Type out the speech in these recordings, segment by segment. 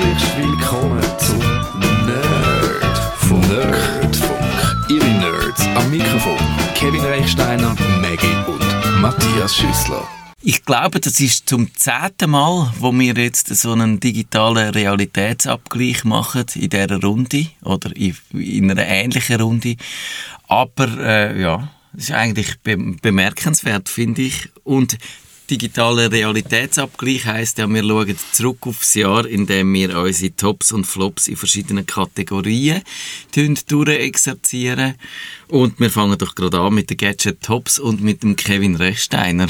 Herzlich willkommen zum Nerdfunk. Nerdfunk. Ihre Nerds am Mikrofon. Kevin Reichsteiner, Maggie und Matthias Schüssler. Ich glaube, das ist zum zehnten Mal, wo wir jetzt so einen digitalen Realitätsabgleich machen in dieser Runde oder in einer ähnlichen Runde. Aber äh, ja, das ist eigentlich be bemerkenswert, finde ich. Und digitaler Realitätsabgleich heisst ja, wir schauen zurück aufs Jahr, in dem wir unsere Tops und Flops in verschiedenen Kategorien durchexerzieren. Und wir fangen doch gerade an mit den Gadget Tops und mit dem Kevin Rechsteiner.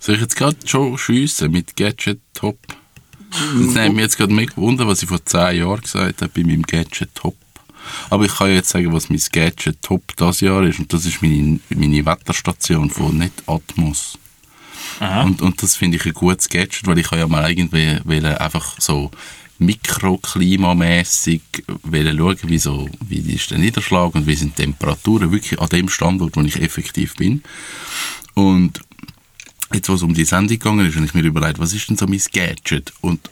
Soll ich jetzt gerade schon schiessen mit Gadget Top? Das nimmt mich jetzt gerade mega wunder, was ich vor zehn Jahren gesagt habe bei meinem Gadget Top. Aber ich kann jetzt sagen, was mein Gadget Top das Jahr ist. Und das ist meine, meine Wetterstation von Net Und, und das finde ich ein gutes Gadget, weil ich ja mal irgendwie einfach so mikroklimamässig schauen, wie, so, wie ist der Niederschlag und wie sind die Temperaturen wirklich an dem Standort, wo ich effektiv bin. Und jetzt, wo es um die Sendung gegangen ist, habe ich mir überlegt, was ist denn so mein Gadget? Und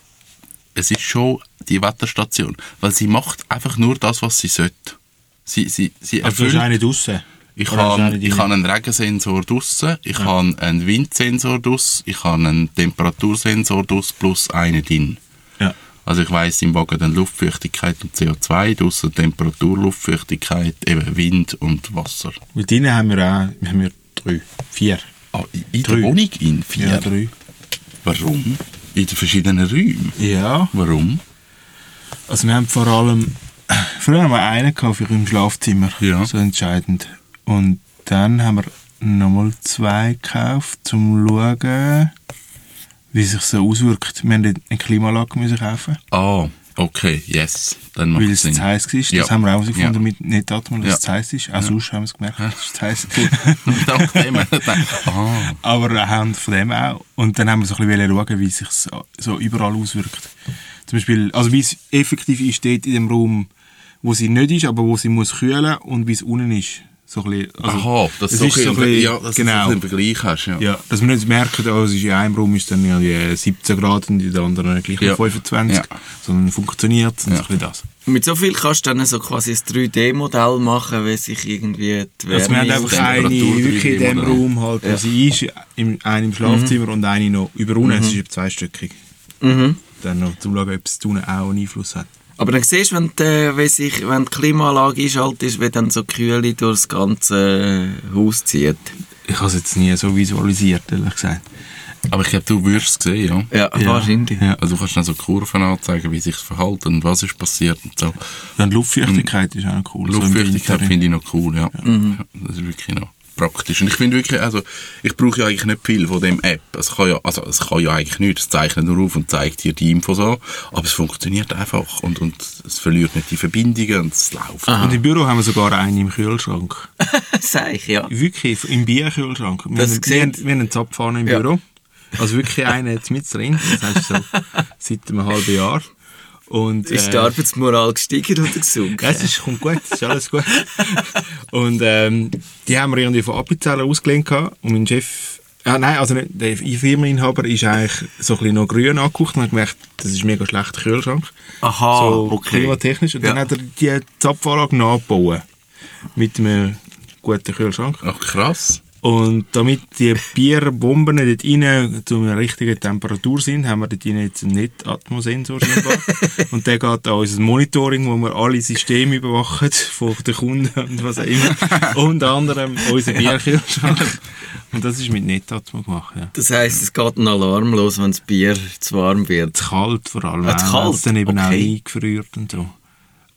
es ist schon die Wetterstation, weil sie macht einfach nur das, was sie sollte. Sie, sie, sie also du hast eine draussen? Ich habe ich einen Regensensor draussen, ich ja. habe einen Windsensor draus, ich habe einen Temperatursensor draus plus einen drin. Ja. Also ich weiss im Wagen dann Luftfeuchtigkeit und CO2, draussen Temperatur, Luftfeuchtigkeit, eben Wind und Wasser. Und drinnen haben wir auch haben wir drei, vier. Ah, in drei. der Wohnung in vier? Ja, drei. Warum? In den verschiedenen Räumen? Ja. Warum? Also wir haben vor allem, früher haben wir einen für im Schlafzimmer, ja. so entscheidend. Und dann haben wir nochmal zwei gekauft, um zu schauen, wie sich so auswirkt. Wir haben eine Klimaanlage müssen kaufen. Ah, okay, yes. Dann macht Weil es zu heiß war. Das ja. haben wir auch herausgefunden ja. mit Netatmung, dass Ja. es zu heiß ist. Auch Ja. sonst haben wir es gemerkt, dass es zu heiß Dank dem. ah. Aber anhand von dem auch. Und dann haben wir so ein bisschen schauen, wie es sich so, so überall auswirkt. Zum Beispiel, also wie es effektiv ist, dort in dem Raum, wo sie nicht ist, aber wo sie muss kühlen und wie es unten ist. So ein bisschen, also, Aha, dass es ist so so ein bisschen- ja, dass genau. du Vergleich hast. Ja. Ja, dass wir nicht merken, oh, es ist in einem Raum ist dann ja die 17 Grad und in der anderen gleich Ja. noch 25, Ja. sondern funktioniert und Ja. so ein bisschen das. Mit so viel kannst du dann so quasi ein 3D-Modell machen, wie sich irgendwie die Wärme... Also wir haben einfach eine Temperatur wirklich in dem? Raum halt, wo sie ist, im, eine im Schlafzimmer und eine noch über unten, es ist zweistöckig. Mhm. Dann noch zum schauen, ob es unten auch einen Einfluss hat. Aber dann siehst du, wenn die, wenn sich, wenn die Klimaanlage einschaltet ist, wie dann so Kühle durchs ganze äh, Haus zieht. Ich habe es jetzt nie so visualisiert, ehrlich gesagt. Aber ich glaube, du wirst es sehen, ja. Ja, wahrscheinlich. Ja. Also du kannst dann so Kurven anzeigen, wie sich das verhalten und was ist passiert und so. Ja, und Luftfeuchtigkeit ist auch noch cool. so Luftfeuchtigkeit Winter. finde ich noch cool, ja. ja. Das ist wirklich noch praktisch. Und ich finde wirklich, also ich brauche ja eigentlich nicht viel von dem App. Es kann ja, also es kann ja eigentlich nichts. Es zeichnet nur auf und zeigt dir die Info so. Aber es funktioniert einfach und, und es verliert nicht die Verbindungen und es läuft. Und im Büro haben wir sogar einen im Kühlschrank. Sag ich, ja. Wirklich, im Bierkühlschrank. Wir, Das haben, wir, haben, wir haben einen Zapfhahn im Ja. Büro. Also wirklich einen jetzt mit drin. Das heißt so seit einem halben Jahr. Und, Ist äh, die Arbeitsmoral gestiegen oder gesunken? Ja, es ist, kommt gut, es ist alles gut. Und ähm, die haben wir irgendwie von Appenzellen ausgelehnt gehabt. und mein Chef, ah, nein, also nicht, der Firmeninhaber ist eigentlich so ein bisschen noch grün angeguckt und hat gemerkt, das ist ein mega schlechter Kühlschrank. Aha, so okay. klimatechnisch. Und dann Ja. hat er die Zapfanlage nachgebaut. Mit einem guten Kühlschrank. Ach krass. Und damit die Bierbomben dort rein zu einer richtigen Temperatur sind, haben wir dort rein jetzt einen Net-Atmosensor und der geht an unser Monitoring, wo wir alle Systeme überwachen von den Kunden und was auch immer. Unter anderem unser Bierkühlschrank. Und das ist mit Net-Atmo gemacht, ja. Das heisst, es geht ein Alarm los, wenn das Bier zu warm wird. Zu kalt vor allem. Ah, zu kalt? dann eben Okay. auch eingefriert und so.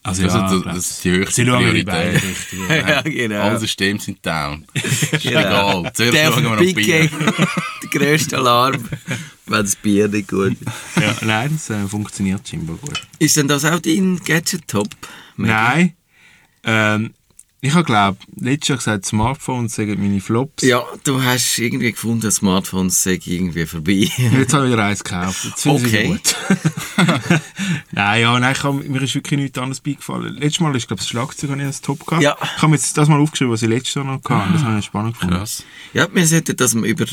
Also, Also, ja, das, das ist die höchste Sie Priorität. Ja, genau. Alle Systeme sind down. Ist Genau. egal. Zuerst Der schauen wir noch Big Bier. Der grösste Alarm, wenn das Bier nicht gut ist. ja, nein, das äh, funktioniert scheinbar gut. Ist denn das auch dein Gadget-Top? Nein. Ähm, Ich habe glaube letztes Jahr gesagt, Smartphones sagen meine Flops. Ja, du hast irgendwie gefunden, Smartphones sei irgendwie vorbei. Jetzt habe ich wieder eins gekauft. Jetzt ich Okay. es gut. nein, ja, nein, ich hab, mir ist wirklich nichts anderes beigefallen. Letztes Mal ist, glaube ich, das Schlagzeug habe ich als Top gehabt. Ja. Ich habe mir jetzt das mal aufgeschrieben, was ich letztes Jahr noch hatte. Das habe ich spannend gefunden. Krass. Ja, wir sollten das über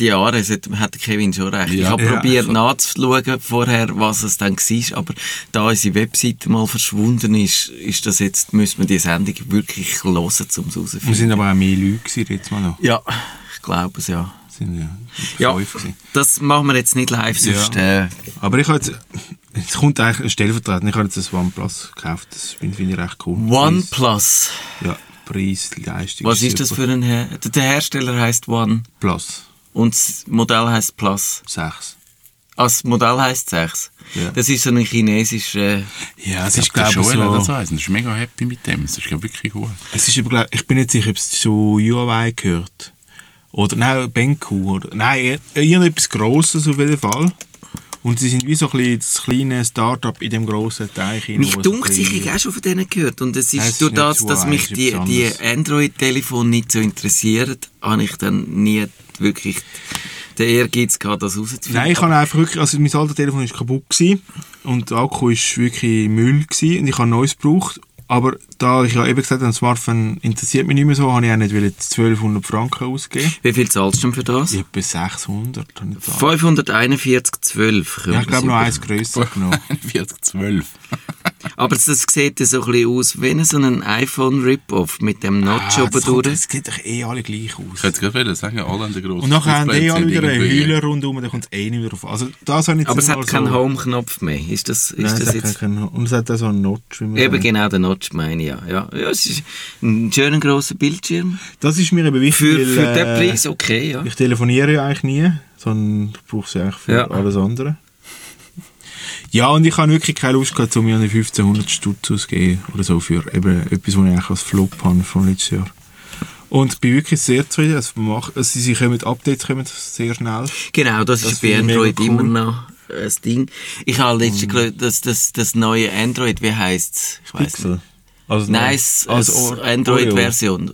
die Jahre, sollte, hat Kevin schon recht. ich Ja. habe Ja. probiert nachzuschauen vorher, was es dann war, aber da unsere Webseite mal verschwunden ist, ist das jetzt, müssen wir die Sendung wirklich hören, um es Wir herauszufinden. sind aber auch mehr Leute gewesen, jetzt mal noch. Ja, ich glaube es, ja. Wir sind ja, Ja, das machen wir jetzt nicht live, sonst... Äh, Aber ich habe jetzt, es kommt eigentlich ein Stellvertreter. Ich habe jetzt das OnePlus gekauft. Das finde ich recht cool. OnePlus. Ja, Preis, Leistung. Was ist das für ein Her Der der Hersteller heißt One Plus und das Modell heißt Plus. 6. Das Modell heißt 6. Ja. Das ist so ein chinesischer... Ja, es Ich ist, glaube, glaube ich, Joel hat das so... eins. Er ist mega happy mit dem. Es ist glaub, wirklich gut. Es ist aber, glaub- ich bin nicht sicher, ob es zu Huawei gehört. Oder, nein, Benku. Oder, nein, irgendetwas Grosses auf jeden Fall. Und sie sind wie so ein bisschen das kleine Start-up in dem grossen Teich. hinein, Mich so dunkt sich, ich habe schon von denen gehört. Und es ist Nein, es durch das, so dass mich die, die. Android-Telefone nicht so interessieren, habe ich dann nie wirklich den Ehrgeiz gehabt, das rauszufinden. Nein, ich habe einfach wirklich, also mein alter Telefon ist kaputt gewesen und der Akku ist wirklich Müll gewesen und ich habe neues gebraucht. Aber da ich ja eben gesagt habe, ein Smartphone interessiert mich nicht mehr so, habe ich auch nicht wollen 1200 Franken ausgeben. Wie viel zahlst du denn für das? Etwa 600. habe ich gezahlt. 541,12. Ja, ich glaube noch eins grösser genommen. 40, 12. Aber das sieht ja so ein bisschen aus wie so ein iPhone-Rip-Off mit dem Notch Ah, oben das, kommt, durch. das sieht doch eh alle gleich Ich aus. hätte gerade sagen, alle haben den grossen Und nachher haben die Display, alle wieder einen irgendwie- Heuler rundherum, dann kommt es eh nicht mehr drauf. Also das habe ich Aber es hat keinen so, Home-Knopf mehr. Ist das, ist Nein, das es hat jetzt... keinen, und es hat auch so einen Notch. Wie man Eben sagt. genau, der Notch meine ich, ja. ja. Ja, es ist ein schöner grosser Bildschirm. Das ist mir eben wichtig, Für, weil, für den äh, Preis okay, ja. Ich telefoniere ja eigentlich nie, sondern ich brauche sie eigentlich für Ja. alles andere. Ja, und ich habe wirklich keine Lust gehabt, um mir eine 1500 Stutz auszugeben oder so für eben etwas, was ich eigentlich als Flop habe von letztes Jahr. Und ich bin wirklich sehr zufrieden. Macht, also sie kommen, Updates kommen sehr schnell. Genau, das, Das ist bei Android cool. immer noch ein Ding. Ich habe letztens geschaut, das, das, das neue Android, wie heisst es? Ich weiss nicht. Also Nein, es also Android-Version.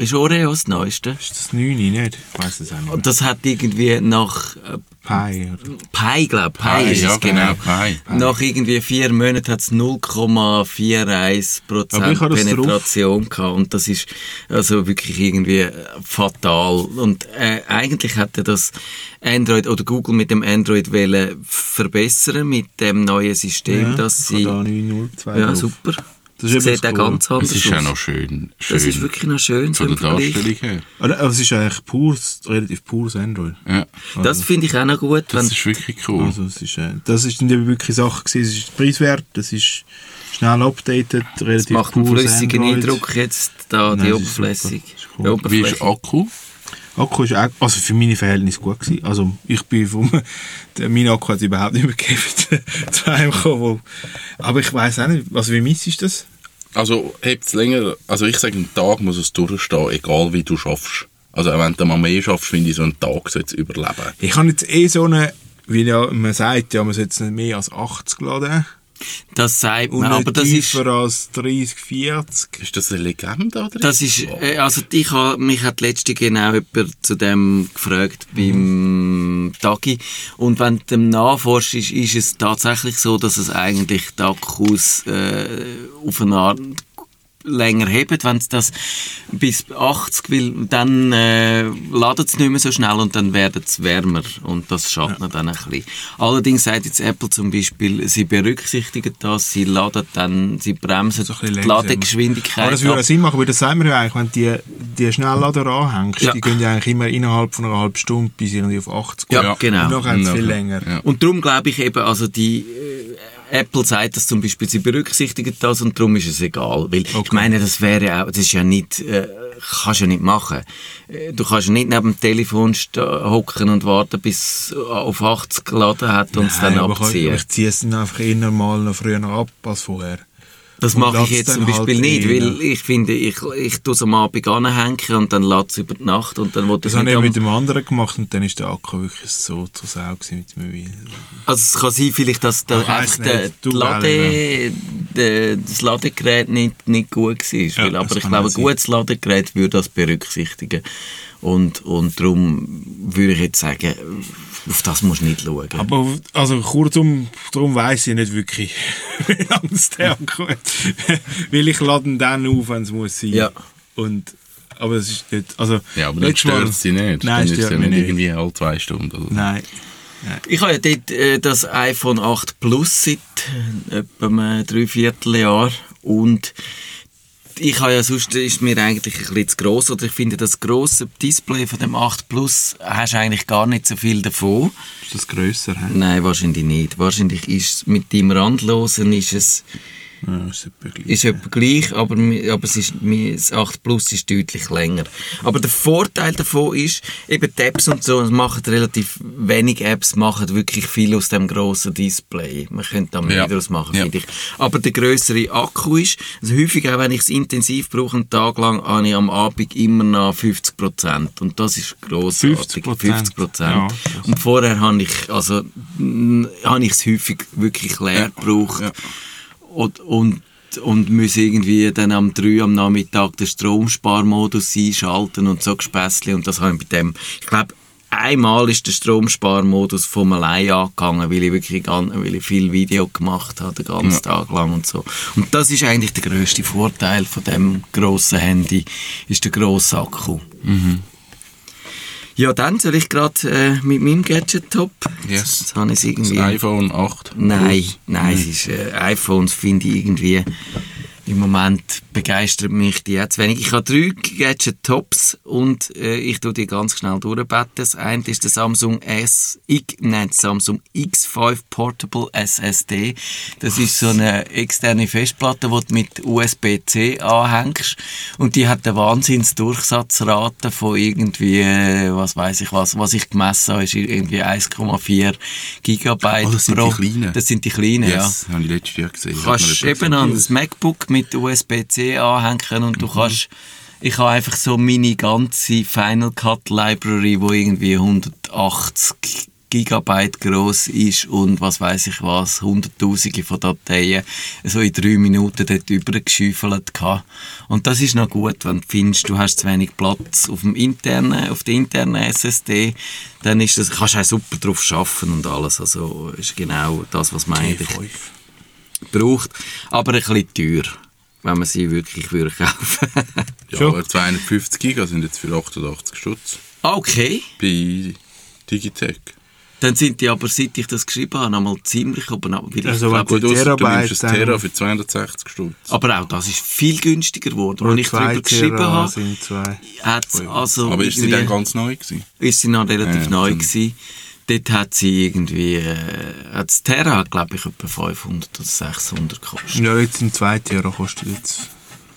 Ist Oreo das Neueste? Ist das 9 nicht? Ich weiß es auch nicht. Und das hat irgendwie nach äh, Pi, oder? Pi, glaube ich. Pi, Pi, ist ja, es genau. genau, Pi. Nach irgendwie vier Monaten hat es 0,41% Aber ich habe das Penetration gehabt. Und das ist also wirklich irgendwie äh, fatal. Und äh, eigentlich hätte das Android oder Google mit dem Android wollen verbessern mit dem neuen System, dass ich sie... da 902 Ja, drauf. super. Das ist eben sieht auch ganz Es anders ist ja aus. noch schön. schön Das ist wirklich noch schön. so Von der. Darstellung her. Aber es ist eigentlich pures, relativ pures Android. Ja, Das finde ich auch noch gut. das Wenn, ist wirklich cool. Also es ist, äh, das ist nicht wirklich Sache gewesen. Es ist preiswert, das ist schnell updated, es relativ macht einen flüssigen Android. Eindruck jetzt, da Nein, die es ist. Oberfläche. Es ist cool. Die Wie ist Akku? Akku ist auch, also für meine Verhältnisse gut gewesen. Also ich bin vom, der, mein Akku hat überhaupt nicht mehr gegeben, zu einem gekommen, aber ich weiß auch nicht, also wie misst ist das? Also, hebt's länger, also ich sage, einen Tag muss es durchstehen, egal wie du schaffst. Also, wenn du mal mehr schaffst, finde ich, so einen Tag sollte es überleben. Ich habe jetzt eh so eine, wie ja, man sagt, ja, man sollte es nicht mehr als 80 laden. Das sagt Und man, aber das ist, tiefer als 30, 40. Ist das eine Legende, oder? das ist, äh, also ich ha, mich hat letzte genau jemand zu dem gefragt beim Tagi und wenn du dem nachforschst, ist, ist es tatsächlich so, dass es eigentlich die Akkus äh, auf eine Art länger hebt, wenn es das bis 80 will, dann äh, ladet es nicht mehr so schnell und dann wird es wärmer und das schadet dann ein bisschen. Allerdings sagt jetzt Apple zum Beispiel, sie berücksichtigen das, sie laden dann, sie bremsen So ein bisschen die. Ladegeschwindigkeit Aber das würde auch Sinn machen, weil das sagen wir ja eigentlich, wenn du die, die Schnelllader anhängst, Ja. die gehen ja eigentlich immer innerhalb von einer halben Stunde bis irgendwie auf 80 Ja, Ja. genau. Und nachher Ja. viel länger. Ja. Und darum glaube ich eben, also die äh, Apple sagt das zum Beispiel, sie berücksichtigen das und darum ist es egal. Weil ich meine, das wäre ja auch, das ist ja nicht, äh, kannst ja nicht machen. Äh, Du kannst ja nicht neben dem Telefon sta- hocken und warten, bis es auf 80 geladen hat und es dann aber ich- abziehen. Ich ziehe es dann einfach eher mal noch früher ab als vorher. Das mache ich jetzt zum Beispiel halt nicht, rein. weil ich finde, ich, ich tue es am Abend anhängen und dann lässt es über die Nacht und dann ich Das habe ich mit dem anderen gemacht und dann ist der Akku wirklich so zur Sau mit dem Mobil. Also es kann sein, vielleicht, dass der, der, Du Lade, äh, das Ladegerät nicht, nicht gut war. Ja, weil, aber ich glaube, ein gutes Ladegerät würde das berücksichtigen. Und, und darum würde ich jetzt sagen, auf das musst du nicht schauen. Aber also kurzum, darum weiss ich nicht wirklich, wie lange es der hat. Weil ich lade ihn dann auf, wenn es muss sein. Ja. Und, aber das ist nicht, also... Ja, aber dann stört es dich nicht. Nein, dann ist es nicht nicht. irgendwie alle zwei Stunden. Oder? so. Nein. Ich habe ja dort äh, das iPhone 8 Plus seit äh, etwa einem Dreivierteljahr und ich habe ja sonst ist mir eigentlich ein bisschen zu gross oder ich finde das grosse Display von dem 8 Plus hast du eigentlich gar nicht so viel davon. Ist das grösser? He? Nein, wahrscheinlich nicht. Wahrscheinlich ist es mit dem Randlosen ist es Ja, ist etwa gleich. ist etwa gleich, aber, aber es ist, mi- das 8 Plus ist deutlich länger. Aber der Vorteil davon ist, eben die Apps und so, es machen relativ wenig Apps, machen wirklich viel aus dem grossen Display. Man könnte da mehr Ja. daraus machen, Ja. finde ich. Aber der grössere Akku ist, also häufig auch wenn ich es intensiv brauche, einen Tag lang, habe ich am Abend immer noch 50 Prozent. Und das ist grossartig. 50%? 50 Prozent. Ja, und vorher habe ich, also, habe ich es häufig wirklich leer gebraucht. Und, und, und müssen irgendwie dann am 3 am Nachmittag den Stromsparmodus einschalten und so Gespässli und das habe ich bei dem, ich glaube, einmal ist der Stromsparmodus von allein angegangen, weil ich wirklich weil ich viel Video gemacht habe, den ganzen Tag lang und so. Und das ist eigentlich der grösste Vorteil von dem grossen Handy, ist der grosse Akku. Ja, dann soll ich gerade äh, mit meinem Gadget-Top. Yes. Jetzt habe ich es Das irgendwie... iPhone 8. Nein, nein, es ist, äh, iPhones finde ich irgendwie, im Moment begeistert mich die jetzt wenig. Ich habe drei Gadget-Tops und äh, ich tue die ganz schnell durchbetten. Das eine ist der Samsung S, ich, nein, Samsung X5 Portable SSD. Das ist so eine externe Festplatte, die du mit USB-C anhängst und die hat eine Wahnsinnsdurchsatzrate von irgendwie, äh, was weiß ich was, was ich gemessen habe, ist irgendwie 1,4 Gigabyte Oh, das sind die pro. kleinen. Das sind die kleinen, ja. Yes, habe ich letztes Jahr gesehen. Kannst eben an das MacBook mit USB-C anhängen und du Mhm. kannst, ich habe einfach so meine ganze Final Cut Library, wo irgendwie 180 Gigabyte groß ist und was weiß ich was, hunderttausende von Dateien, so in drei Minuten dort übergeschüffelt gehabt. Und das ist noch gut, wenn du findest, du hast zu wenig Platz auf dem internen, auf der internen SSD, dann ist das, kannst du auch super drauf schaffen und alles. Also, ist genau das, was man eigentlich braucht, aber ein bisschen teuer, wenn man sie wirklich würde kaufen Ja, Schon. aber 250 Giga sind jetzt für 88 Stutz Okay, bei Digitec. dann sind die aber, seit ich das geschrieben habe, einmal ziemlich oben ich Also, glaub, wenn Gut, ausser du Terabyte nimmst ein Terra für 260 Stutz. aber auch das ist viel günstiger geworden. Als ich darüber geschrieben Tera habe, sind zwei. also Aber ist sie dann ganz neu gewesen? ist sie noch relativ Ja, neu gewesen. Dort hat sie irgendwie, äh, hat das Terra, glaube ich, etwa 500 oder 600 gekostet. Ja, jetzt sind zwei Tera, kostet jetzt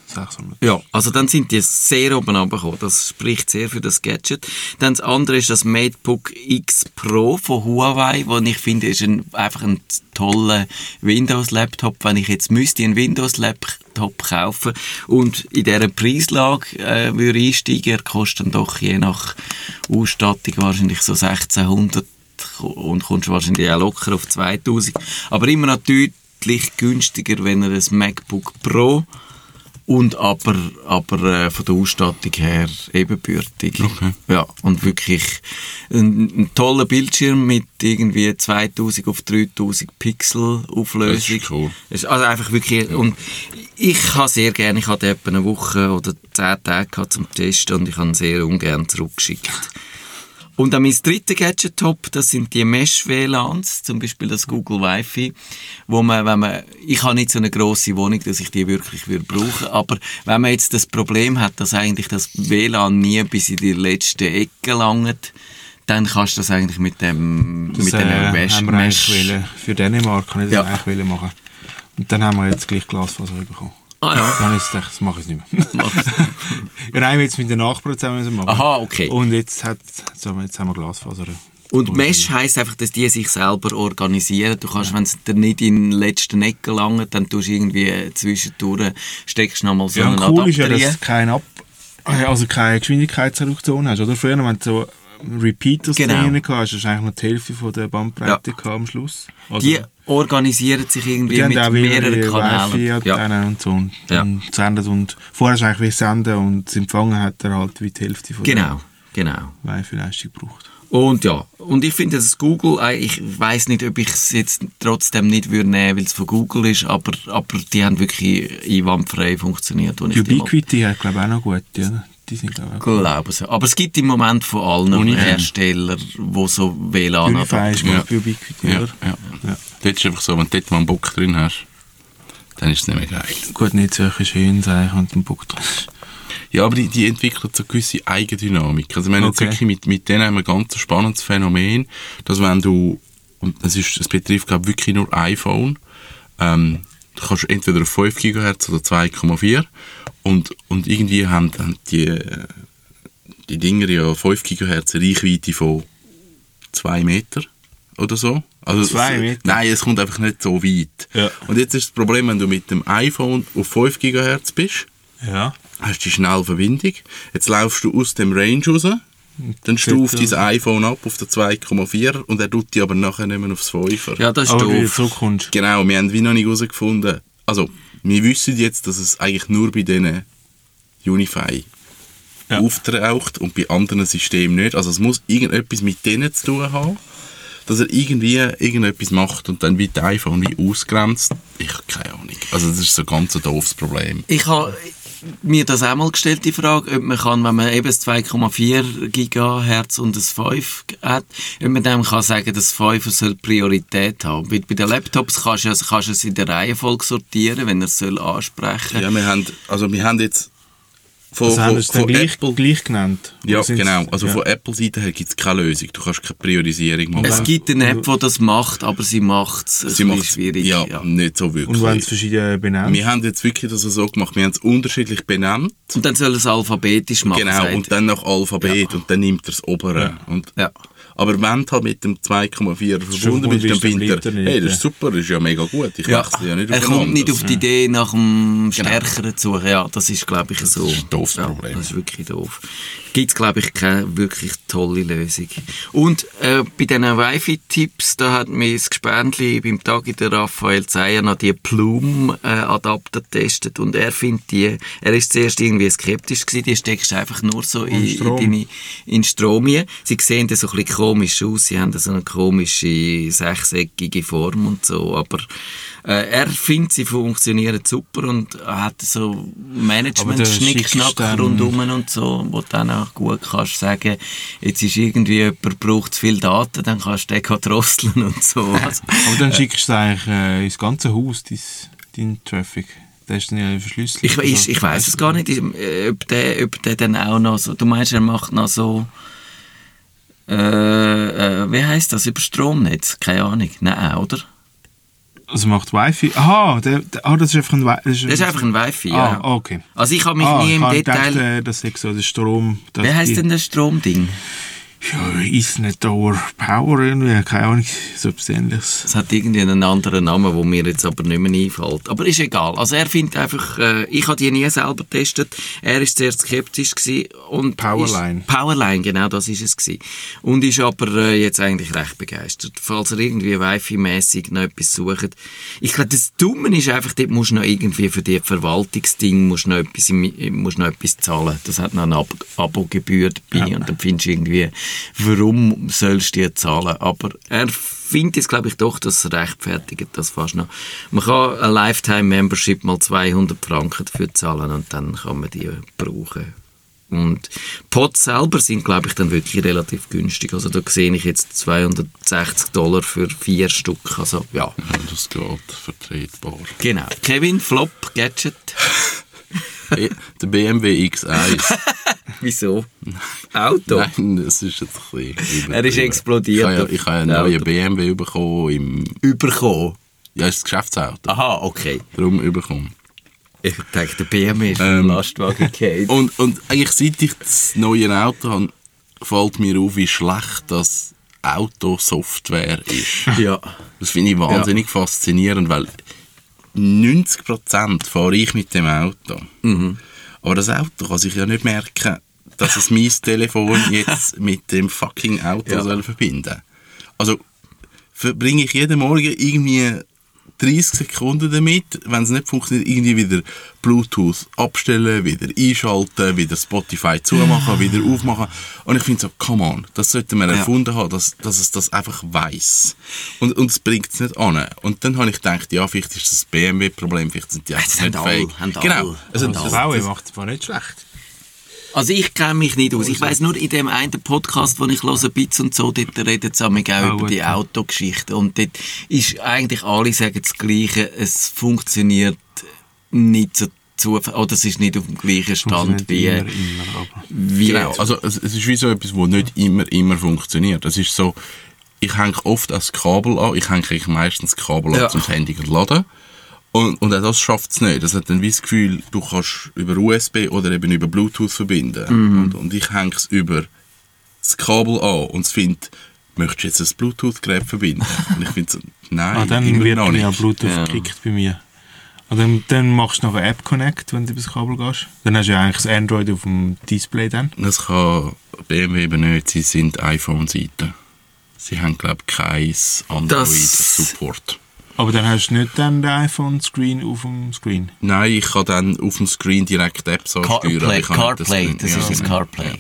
600. Ja, also dann sind die sehr oben runtergekommen. Das spricht sehr für das Gadget. Dann das andere ist das MateBook X Pro von Huawei, wo ich finde, ist ein, einfach ein toller Windows-Laptop. Wenn ich jetzt müsste einen Windows-Laptop kaufen und in dieser Preislage äh, würde einsteigen, er kostet dann doch je nach Ausstattung wahrscheinlich so 1600 und kommst wahrscheinlich auch locker auf 2000. Aber immer noch deutlich günstiger, wenn er ein MacBook Pro und aber, aber äh, von der Ausstattung her ebenbürtig. Ja, und wirklich ein, ein toller Bildschirm mit irgendwie 2000 auf 3000 Pixel Auflösung. Das ist cool. Also einfach wirklich, und ich habe sehr gerne, ich hatte etwa eine Woche oder zehn Tage zum Testen und ich habe ihn sehr ungern zurückgeschickt. Und dann mein dritter Gadget-Top, das sind die Mesh-WLANs, zum Beispiel das Google Wi-Fi, wo man, wenn man, ich habe nicht so eine grosse Wohnung, dass ich die wirklich würde brauchen, aber wenn man jetzt das Problem hat, dass eigentlich das WLAN nie bis in die letzte Ecke langt, dann kannst du das eigentlich mit dem, Das mit äh, dem Mesh, haben wir wollen, für Dänemark kann ich das Ja. eigentlich machen. Und dann haben wir jetzt gleich Glasfaser bekommen. Ah ja. Dann ich gedacht, das mache ich nicht mehr. ja, nein, wir jetzt mit den Nachbarn zusammen machen. Aha, okay. Und jetzt, hat, jetzt haben wir Glasfaser. Und Mesh heisst einfach, dass die sich selber organisieren. Du kannst, wenn es dir nicht in den letzten Ecke langt, dann tust du irgendwie zwischendurch, steckst du nochmal so Ja, einen cool ist ja, Adapter dass du keine, Ab also keine Geschwindigkeitsreduktion hast. Oder früher, wenn du so Repeaters Genau. drin gehabt, hast du eigentlich noch die Hälfte von der Bandbreite Ja. am Schluss. Also, Die organisieren sich irgendwie mit mehreren Kanälen. Ja. Wi-Fi-Antennen und so und, Ja. und sendet und vorher du eigentlich wie senden und das Empfangen hat er halt wie die Hälfte von Genau, genau. Wi-Fi-Leistung gebraucht. Und ja, und ich finde, dass Google, äh, ich weiß nicht, ob ich es jetzt trotzdem nicht würde nehmen, weil es von Google ist, aber, aber die haben wirklich einwandfrei funktioniert. Ubiquiti hat glaube ich auch noch gut, ja. Die sind glaube ich glaube so. Aber es gibt im Moment von allen. Herstellern, die so WLAN ich Ubiquiti, Ja, oder? ja. Ja. Dort ist einfach so, wenn du dort mal einen Bock drin hast, dann ist es nicht mehr geil. Gut, nicht solche schönen Sachen und ein Bock drin. Ja, aber die, die entwickeln so gewisse Eigendynamik. Also, wir haben jetzt Okay. wirklich mit, mit denen haben wir ein ganz spannendes Phänomen, dass wenn du, und das ist, das betrifft, glaube ich, wirklich nur iPhone, ähm, du kannst entweder auf 5 GHz oder 2,4 und, und irgendwie haben, haben die, äh, die Dinger ja 5 GHz eine Reichweite von 2 Meter oder so. Also, Zwei Meter? Nein, es kommt einfach nicht so weit. Ja. Und jetzt ist das Problem, wenn du mit dem iPhone auf 5 GHz bist, Ja. hast die schnelle Verbindung. Jetzt laufst du aus dem Range raus, dann stuft dein iPhone ab auf den 2,4 und er tut die aber nachher nicht mehr aufs 5er. Ja, das ist Aber doof. zurückkommst. Genau, wir haben wie noch nicht herausgefunden. Also, wir wissen jetzt, dass es eigentlich nur bei diesen Unify Ja. auftaucht und bei anderen Systemen nicht. Also es muss irgendetwas mit denen zu tun haben, dass er irgendwie irgendetwas macht und dann wird das iPhone wie ausgrenzt. Ich habe keine Ahnung. Also das ist so ein ganz doofes Problem. Ich habe mir das auch mal gestellt, die Frage, ob man kann, wenn man eben das 2,4 GHz und das 5 hat, ob man dem kann sagen, das 5 soll Priorität haben. Bei, bei den Laptops kannst du, es- kannst du es in der Reihenfolge sortieren, wenn er es soll ansprechen. Ja, wir haben, also wir haben jetzt von, Also haben von, wir es dann von gleich, Apple... gleich genannt? Ja, genau. Also ja. von Apple-Seite her gibt es keine Lösung. Du kannst keine Priorisierung machen. Es gibt eine App, die das macht, aber sie macht es Sie ein bisschen macht schwierig. ja, ja. nicht so wirklich. Und wenn es verschiedene benannt? wir haben jetzt wirklich das so gemacht, wir haben es unterschiedlich benannt. Und dann soll es alphabetisch machen. genau, und dann nach Alphabet und dann nimmt er das obere. Und, Ja. Aber wenn du halt mit dem 2,4 verbunden bist, dann findet er, er nicht, hey, das ja. ist super, das ist ja mega gut, ich Ja, wechsle ja nicht er auf kommt ein nicht auf die Idee, nach dem Stärkeren zu suchen. Ja, das ist, glaube ich, so. ist ein doofes ja, Problem. Das ist wirklich doof. Gibt es, glaube ich, keine wirklich tolle Lösung. Und äh, bei diesen Wi-Fi-Tipps, da hat mir das Gespendli beim Tag in der Raphael Zeyer noch die Plume-Adapter getestet und er findet die, er ist zuerst irgendwie skeptisch gewesen, die steckst du einfach nur so in, in, deine, in Strom rein. Sie sehen dann so ein bisschen komisch aus, sie haben so eine komische sechseckige Form und so, aber äh, er findet, sie funktionieren super und hat so Aber Management, der Schnickschnack schickst dann- rundum und so, wo du dann auch gut kannst sagen, jetzt ist irgendwie jemand braucht zu viel Daten, dann kannst du den drosseln und so. Also, Aber dann schickst du eigentlich äh, ins ganze Haus, dein, dein Traffic. Der ist dann ja verschlüsselt. ich, ich, ich weiß es gar nicht, äh, ob der, ob der dann auch noch so, du meinst, er macht noch so, äh, äh, wie heißt das, über Stromnetz? Keine Ahnung. Nein, oder? Also macht Wi-Fi. Aha, der, der, ah, das ist einfach ein Wi Das ist einfach ein Wi-Fi, Ah, ja. okay. Also ich habe mich ah, nie im Detail... Gedacht, äh, das ist so der Strom. das- Wie heisst denn das Stromding? Ja, over Power irgendwie, keine Ahnung, so etwas ähnliches. Es hat irgendwie einen anderen Namen, wo mir jetzt aber nicht mehr einfällt. Aber ist egal. Also er findet einfach, äh, ich habe die nie selber getestet. Er ist sehr skeptisch gewesen und Powerline. Ist, Powerline, genau, das ist es gewesen. Und ist aber äh, jetzt eigentlich recht begeistert. Falls er irgendwie Wi-Fi-mäßig noch etwas sucht. Ich glaube, das Dumme ist einfach, dort musst du noch irgendwie für die Verwaltungsding musst noch etwas, musst noch etwas zahlen. Das hat noch eine Ab Abo-Gebühr dabei Ja. und dann findest du irgendwie, warum sollst du die zahlen? Aber er findet jetzt, glaube ich, doch, dass es rechtfertigt das fast noch. Man kann eine Lifetime-Membership mal 200 Franken dafür zahlen und dann kann man die brauchen. Und Pots selber sind, glaube ich, dann wirklich relativ günstig. Also da sehe ich jetzt 260 Dollar für vier Stück. Also ja, Ja, das geht vertretbar. genau. Kevin, Flop, Gadget. Der BMW X1. Wieso? Auto? Nein, das ist jetzt ein bisschen Er ist explodiert Ich habe ja, ich habe einen neuen. BMW bekommen im... Überkommen. Ja, ist das Geschäftsauto. Aha, okay. Darum bekommen. Ich denke, der BMW ist Ähm, ein Lastwagen gefallen. Und, und eigentlich seit ich das neue Auto habe, fällt mir auf, wie schlecht das Autosoftware ist. ja. Das finde ich wahnsinnig faszinierend, weil 90% fahre ich mit dem Auto. Aber das Auto kann sich ja nicht merken, dass es mein Telefon jetzt mit dem fucking Auto Ja. soll verbinden Also verbringe ich jeden Morgen irgendwie 30 Sekunden damit, wenn es nicht funktioniert, irgendwie wieder Bluetooth abstellen, wieder einschalten, wieder Spotify zumachen, wieder aufmachen. Und ich finde so, come on, das sollte man Ja. erfunden haben, dass, dass es das einfach weiß Und, und es bringt es nicht an. Und dann habe ich gedacht, ja, vielleicht ist das ein BMW-Problem, vielleicht sind die einfach nicht fähig. Genau. Also, das, das, macht es nicht schlecht. Also ich kenne mich nicht aus. Ich weiss nur, in dem einen Podcast, den ich höre, Bits und so, dort reden sie auch Ah, über die. Autogeschichte. Und dort ist eigentlich alle sagen das Gleiche. Es funktioniert nicht so zufällig, oder es ist nicht auf dem gleichen Stand wie, immer, immer, wie Genau, also es, es ist wie so etwas, wo nicht immer, immer funktioniert. Es ist so, ich hänge oft das Kabel an, ich hänge eigentlich meistens das Kabel Ja. an, zum das Handy zu laden. Und, und auch das schafft es nicht. Das hat dann wie das Gefühl, du kannst über USB oder eben über Bluetooth verbinden. Mhm. Und, und ich hänge es über das Kabel an und es findet, möchtest du jetzt ein Bluetooth-Gerät verbinden? Und ich finde so, nein, Ah, dann immer wird noch ja nicht. Bluetooth Ja. gekickt bei mir. Und dann, dann machst du noch eine App Connect, wenn du über das Kabel gehst. Dann hast du ja eigentlich das Android auf dem Display dann. Das kann BMW eben nicht, sie sind iPhone-Seite. Sie haben, glaube ich, kein Android-Support. Aber dann hast du nicht dann den iPhone-Screen auf dem Screen. Nein, ich kann dann auf dem Screen direkt Apps ansteuern. CarPlay, CarPlay, das ja, ist das. CarPlay.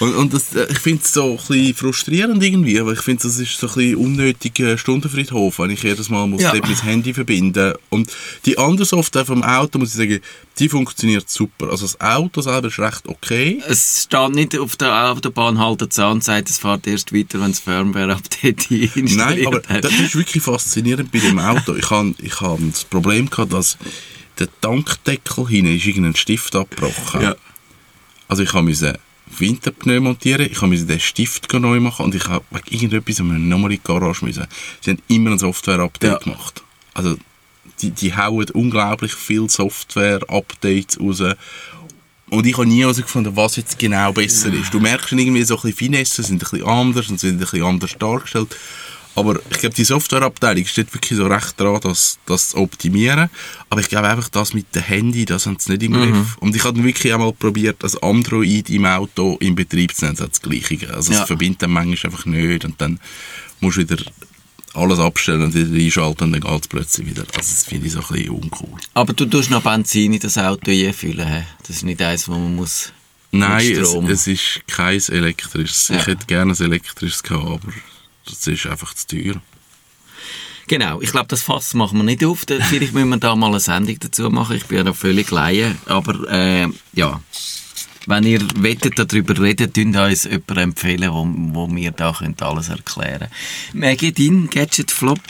Und, und das, äh, ich finde es so ein bisschen frustrierend irgendwie, aber ich finde, das ist so ein bisschen unnötiger Stundenfriedhof, wenn ich jedes Mal muss Ja. mein Handy verbinden Und die andere Software vom Auto, muss ich sagen, die funktioniert super. Also das Auto selber ist recht okay. Es steht nicht auf der Autobahn haltet an und sagt, es fährt erst weiter, wenn das Firmware-Update installiert Nein, aber das ist wirklich faszinierend bei dem Auto. Ich habe ich hab das Problem gehabt, dass der Tankdeckel hinten ist irgendein Stift abgebrochen. Ja. Also ich musste Winterpneu montieren, ich musste den Stift neu machen und ich habe wegen irgendetwas nochmal in die Garage müssen. Sie haben immer ein Software-Update Ja. gemacht. Also die, die hauen unglaublich viele Software-Updates raus. Und ich habe nie herausgefunden, was jetzt genau besser ist. Du merkst schon irgendwie so ein bisschen Finessen sind ein bisschen anders und sind ein bisschen anders dargestellt. Aber ich glaube, die Softwareabteilung steht wirklich so recht dran, das, das zu optimieren. Aber ich glaube einfach, das mit dem Handy, das haben sie nicht im Griff. Und ich habe dann wirklich einmal probiert, das Android im Auto in Betrieb zu nehmen. Das das Gleiche. Also Ja. es verbindet dann manchmal einfach nicht. Und dann musst du wieder alles abstellen und wieder einschalten und dann geht es plötzlich wieder. Also das finde ich so ein bisschen uncool. Aber du tust noch Benzin in das Auto einfüllen. hä? Das ist nicht eins, wo man muss... Nein, es, es ist kein elektrisches. Ja. Ich hätte gerne ein elektrisches gehabt, aber das ist einfach zu teuer. Genau, ich glaube, das Fass machen wir nicht auf. Vielleicht müssen wir da mal eine Sendung dazu machen. Ich bin ja noch völlig laie. Aber äh, ja, wenn ihr wettet, darüber reden, tun uns jemanden empfehlen, wo, wo mir da könnt alles erklären Maggie, dein Gadget-Flop?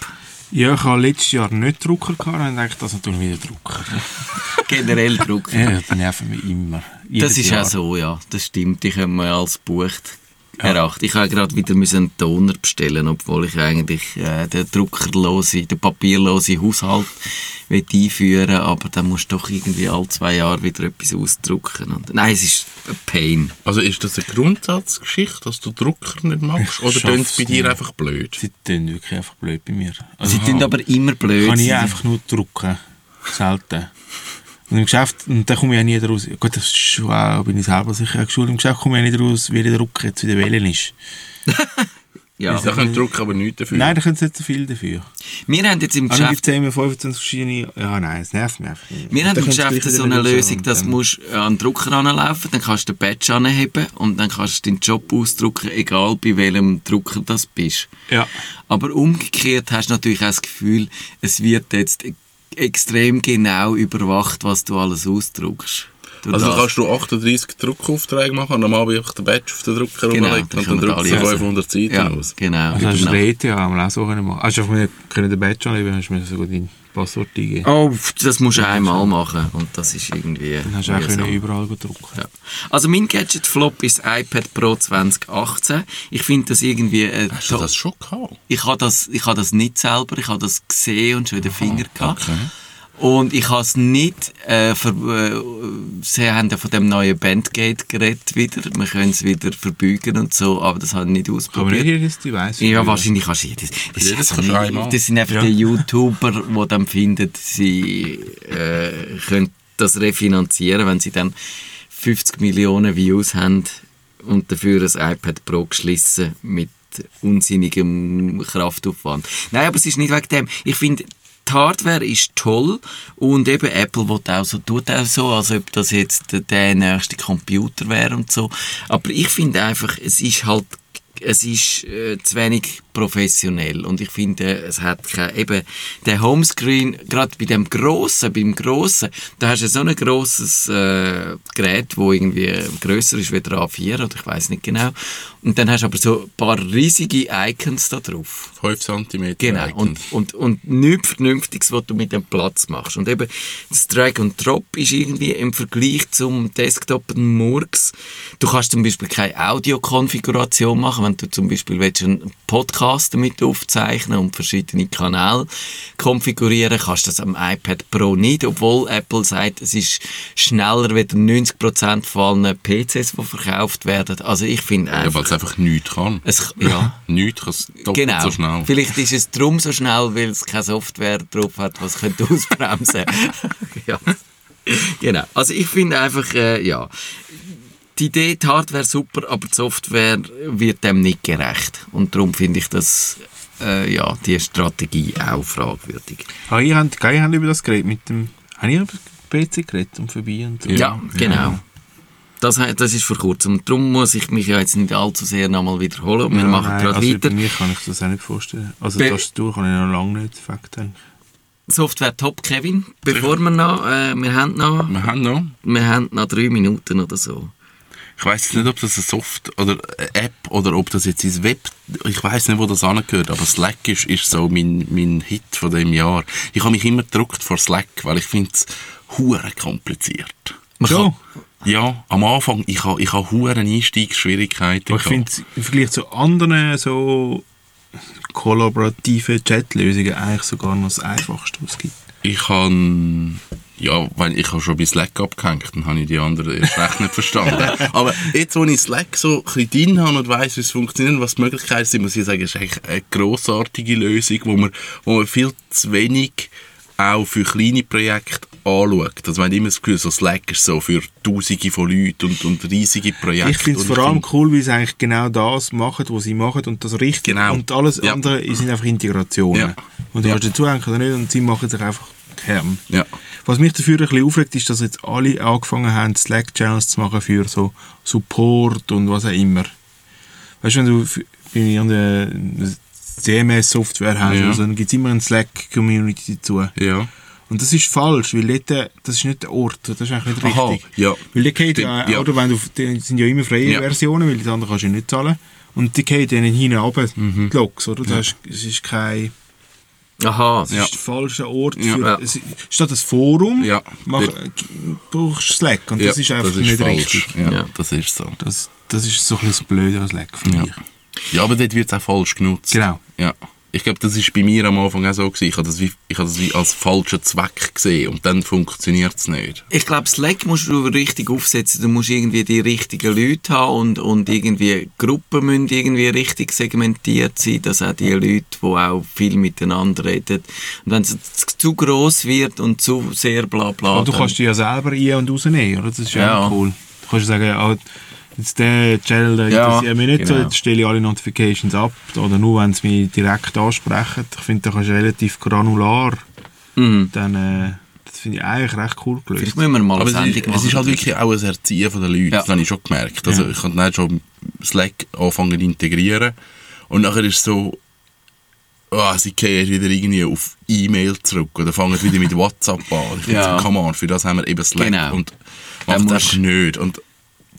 Ja, ich habe letztes Jahr nicht Drucker gehabt und dachte, das tun wieder Drucker. Generell Druck. Ja, die nerven mich immer. Das ist Jahr. auch so, ja. Das stimmt. Die können wir als bucht erachten. Ich habe gerade wieder müssen einen Toner bestellen, obwohl ich eigentlich äh, den druckerlose, den papierlose Haushalt will einführen aber dann musst du doch irgendwie alle zwei Jahre wieder etwas ausdrucken. Und, nein, es ist ein Pain. Also ist das eine Grundsatzgeschichte, dass du Drucker nicht magst? Ich Oder tun es bei dir nicht. einfach blöd? Sie tun wirklich einfach blöd bei mir. Also Sie tun aber immer blöd. Kann ich einfach nur drucken. Selten. Und im Geschäft, und da komme ich auch nie raus. Gut, das ist schon auch, bin ich selber sicher geschult. Im Geschäft komme ich auch nicht raus, wie der Drucker jetzt wieder wählen ist. ja. Da können Drucker aber nichts dafür. Nein, da können sie nicht so viel dafür. Wir haben jetzt im Also Geschäft gibt es immer 25 verschiedene... Ja, nein, es nervt mich einfach. Wir haben im Geschäft so eine Lösung, dass du musst an den Drucker anlaufen, dann kannst du den Badge anheben und dann kannst du deinen Job ausdrucken, egal bei welchem Drucker das bist. Ja. Aber umgekehrt hast du natürlich auch das Gefühl, es wird jetzt extrem genau überwacht, was du alles ausdruckst. Also das. kannst du 38 Druckaufträge machen und am Abend einfach den Badge auf den Drucker Genau, rumlegen und dann druckst du alle 500 Seiten ja, aus. genau. Also hast du genau. das ETH auch so können machen. Also wir können den Badge anlegen, hast du mir sogar dein Passwort eingeben. Oh, das musst du einmal machen und das ist irgendwie... Dann hast du auch können überall drucken. Ja. Also mein Gadget-Flop ist das iPad Pro 2018. Ich finde das irgendwie... Äh, Hast du das schon gehabt? ich habe das, ich habe das nicht selber, ich habe das gesehen und schon in den Finger gehabt. Und ich habe es nicht, äh, ver, äh, sie haben ja von dem neuen Bandgate geredet wieder, man können es wieder verbeugen und so, aber das habe ich nicht Aber ausprobiert. nicht jedes Device. Ja, wahrscheinlich kannst du jedes. Das, Jedes ist kannst du das sind einfach Ja. die YouTuber, die dann finden, sie äh, können das refinanzieren, wenn sie dann 50 Millionen Views haben und dafür ein iPad Pro geschlissen mit unsinnigem Kraftaufwand. Nein, aber es ist nicht wegen dem. Ich finde, die Hardware ist toll und eben Apple will auch so, tut auch so, als ob das jetzt der, nächste Computer wäre und so. Aber ich finde einfach, es ist halt es ist äh, zu wenig professionell und ich finde, es hat kein, eben der Homescreen, gerade bei dem grossen, beim grossen, da hast du so ein grosses äh, Gerät, wo irgendwie grösser ist wie der A4 oder ich weiß nicht genau und dann hast du aber so ein paar riesige Icons da drauf. 5 cm. Genau, und, und, und nichts Vernünftiges, was du mit dem Platz machst. Und eben, das Drag and Drop ist irgendwie im Vergleich zum Desktop ein Murks. Du kannst zum Beispiel keine Audiokonfiguration machen, wenn du zum Beispiel willst, einen Podcast damit aufzeichnen und verschiedene Kanäle konfigurieren, kannst du das am iPad Pro nicht, obwohl Apple sagt, es ist schneller wie 90% von allen PCs, die verkauft werden. Also ich finde Ja, einfach... weil es einfach nichts kann. es, ja, Nichts kann es Genau. so schnell. Vielleicht ist es drum so schnell, weil es keine Software drauf hat, was könnte ausbremsen. ja. Genau. Also ich finde einfach, äh, ja, die Idee, die Hardware super, aber die Software wird dem nicht gerecht. Und darum finde ich das, äh, ja, die Strategie auch fragwürdig. Ah, ihr habt, ihr habt über das geredet mit dem... Haben ihr über PC geredet und vorbei und so? Ja, genau. Das, das ist vor kurzem. Und darum muss ich mich ja jetzt nicht allzu sehr nochmal wiederholen. Wir Ja, machen nein, gerade also weiter. Bei mir kann ich das auch nicht vorstellen. Also Be- Tastatur kann ich noch lange nicht Fakt eigentlich. Software top, Kevin. Bevor wir noch, äh, wir haben noch Wir haben noch... Wir haben noch drei Minuten oder so. Ich weiß nicht, ob das eine Soft oder eine App oder ob das jetzt ins Web. Ich weiß nicht, wo das angehört, aber Slack ist, ist so mein, mein Hit von dem Jahr. Ich habe mich immer gedruckt vor Slack, weil ich finde es hure kompliziert. Man So. Ja, am Anfang ich habe ich habe hure Einstiegsschwierigkeiten. Aber ich finde im Vergleich zu anderen so kollaborativen Chatlösungen eigentlich sogar noch das Einfachste, was es gibt. Ich habe ja, weil ich habe schon bei Slack abgehängt, dann habe ich die anderen erst recht nicht verstanden. Aber jetzt, wo ich Slack so ein bisschen drin habe und weiss, wie es funktioniert was die Möglichkeiten sind, muss ich sagen, ist eigentlich eine grossartige Lösung, wo man, wo man viel zu wenig auch für kleine Projekte anschaut. Also man hat immer das Gefühl, so Slack ist so für Tausende von Leuten und, und riesige Projekte. Ich finde es vor allem cool, weil sie eigentlich genau das machen, was sie machen und das richtig. Genau. Und alles Ja. andere sind einfach Integrationen. Ja. Und du Ja. kannst dazu oder nicht und sie machen sich einfach Kern. Ja. Was mich dafür ein bisschen aufregt, ist, dass jetzt alle angefangen haben, Slack-Channels zu machen für so Support und was auch immer. Weißt du, wenn du bei irgendeiner CMS-Software hast, Ja. also, dann gibt es immer eine Slack-Community dazu. Ja. Und das ist falsch, weil dort, äh, das ist nicht der Ort, das ist eigentlich nicht Aha, richtig. ja. Weil die geht Stimmt, ja, ja. oder wenn du, die sind ja immer freie Ja. Versionen, weil die anderen kannst du ja nicht zahlen. Und die geht dann hinten runter, Mhm. die Logs, oder? Das ist, es ist kein, Aha. es Ja. ist der falsche Ort Ja. für, Ja. es, statt das Forum, Ja. mach, brauchst du Slack und ja, das ist einfach das ist nicht falsch. richtig. Ja, Ja. das ist so. Das, das ist so ein bisschen das Blöde an Slack, finde Ja. ich. Ja, aber dort wird es auch falsch genutzt. Genau. Ja. Ich glaube, das ist bei mir am Anfang auch so gewesen. Ich habe das wie, ich habe das wie als falschen Zweck gesehen und dann funktioniert es nicht. Ich glaube, Slack musst du richtig aufsetzen. Du musst irgendwie die richtigen Leute haben und, und irgendwie Gruppen müssen irgendwie richtig segmentiert sein, dass auch die Leute, die auch viel miteinander reden. Und wenn es zu- groß wird und zu sehr bla bla. Aber du kannst die ja selber ein- und rausnehmen, oder? Das ist ja, Ja. auch cool. Du kannst sagen, ah, jetzt der Channel der Ja, interessiert mich nicht so, genau. jetzt stelle ich alle Notifications ab. Oder nur, wenn sie mich direkt ansprechen. Ich finde, da kannst du relativ granular Mhm. dann, äh, das finde ich eigentlich recht cool gelöst. Vielleicht müssen wir mal Aber eine es Sendung ist, machen. es ist halt wirklich auch ein Erziehen von den Leuten. Ja. Das habe ich schon gemerkt. Also Ja. ich habe dann schon Slack anfangen zu integrieren und nachher ist es so, ah, sie gehen wieder irgendwie auf E-Mail zurück oder fangen wieder mit WhatsApp an. Ich finde Ja. so, come on, für das haben wir eben Slack Genau. und macht einfach nicht. Und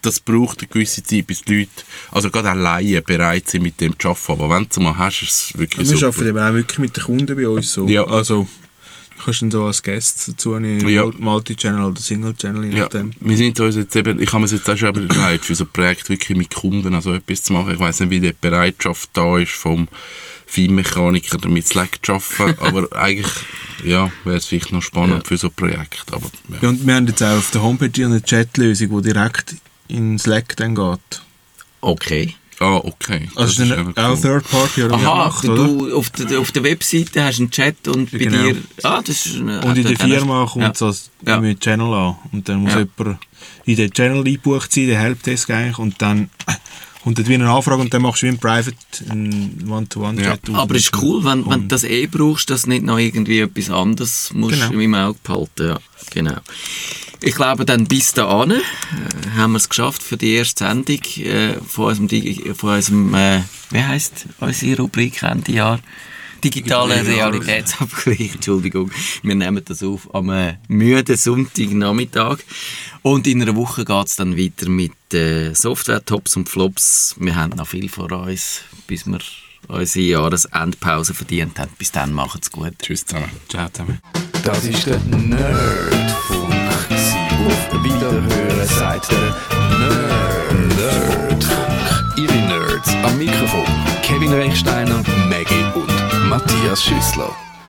das braucht eine gewisse Zeit, bis die Leute, also gerade auch Laien, bereit sind, mit dem zu arbeiten. Aber wenn du es mal hast, ist es wirklich wir super. arbeiten eben auch wirklich mit den Kunden bei uns so. Ja. Also, du kannst dann so als Guest dazu nehmen, Ja. Multi-Channel oder Single-Channel, je Ja, nachdem. wir sind uns jetzt eben, ich habe mir jetzt auch schon überlegt, für so ein Projekt wirklich mit Kunden also etwas zu machen. Ich weiß nicht, wie die Bereitschaft da ist vom Feinmechaniker damit Slack zu arbeiten, aber eigentlich, ja, wäre es vielleicht noch spannend für so ein Projekt. Aber, ja. Ja, und wir haben jetzt auch auf der Homepage eine Chat-Lösung, die direkt in Slack dann geht. Okay. Ah, okay. Also ist Das dann eben auch cool. Third Party oder Aha, gemacht, oder? du auf der, auf der Webseite hast einen Chat und bei Genau. dir... Ah, das ist... eine- Und in der Firma kommt ja. es als Ja. mit Channel an. Und dann muss Ja. jemand in den Channel eingebucht sein, den Helpdesk eigentlich, und dann kommt dort wie eine Anfrage und dann machst du wie ein Private, ein One-to-One-Chat. aus. Aber ist cool, wenn, wenn du das eh brauchst, dass du nicht noch irgendwie etwas anderes musst Genau. im Auge behalten. Ja, genau. Ich glaube, dann bis dahin äh, haben wir es geschafft für die erste Sendung äh, von unserem, von unserem äh, wie heisst unsere Rubrik Ende Jahr? Digitale Digitale Realitätsabgleich, Entschuldigung. Wir nehmen das auf am äh, müden Sonntagnachmittag. Und in einer Woche geht es dann weiter mit äh, Software-Tops und Flops. Wir haben noch viel vor uns, bis wir unsere Jahresendpause verdient haben. Bis dann, macht's gut. Tschüss zusammen. Ciao zusammen. Das ist der Nerdfunk. Auf Wiederhören sagt der Nerd. Nerdfunk. Nerds am Mikrofon. Kevin Rechsteiner, Maggie und Matthias Schüssler.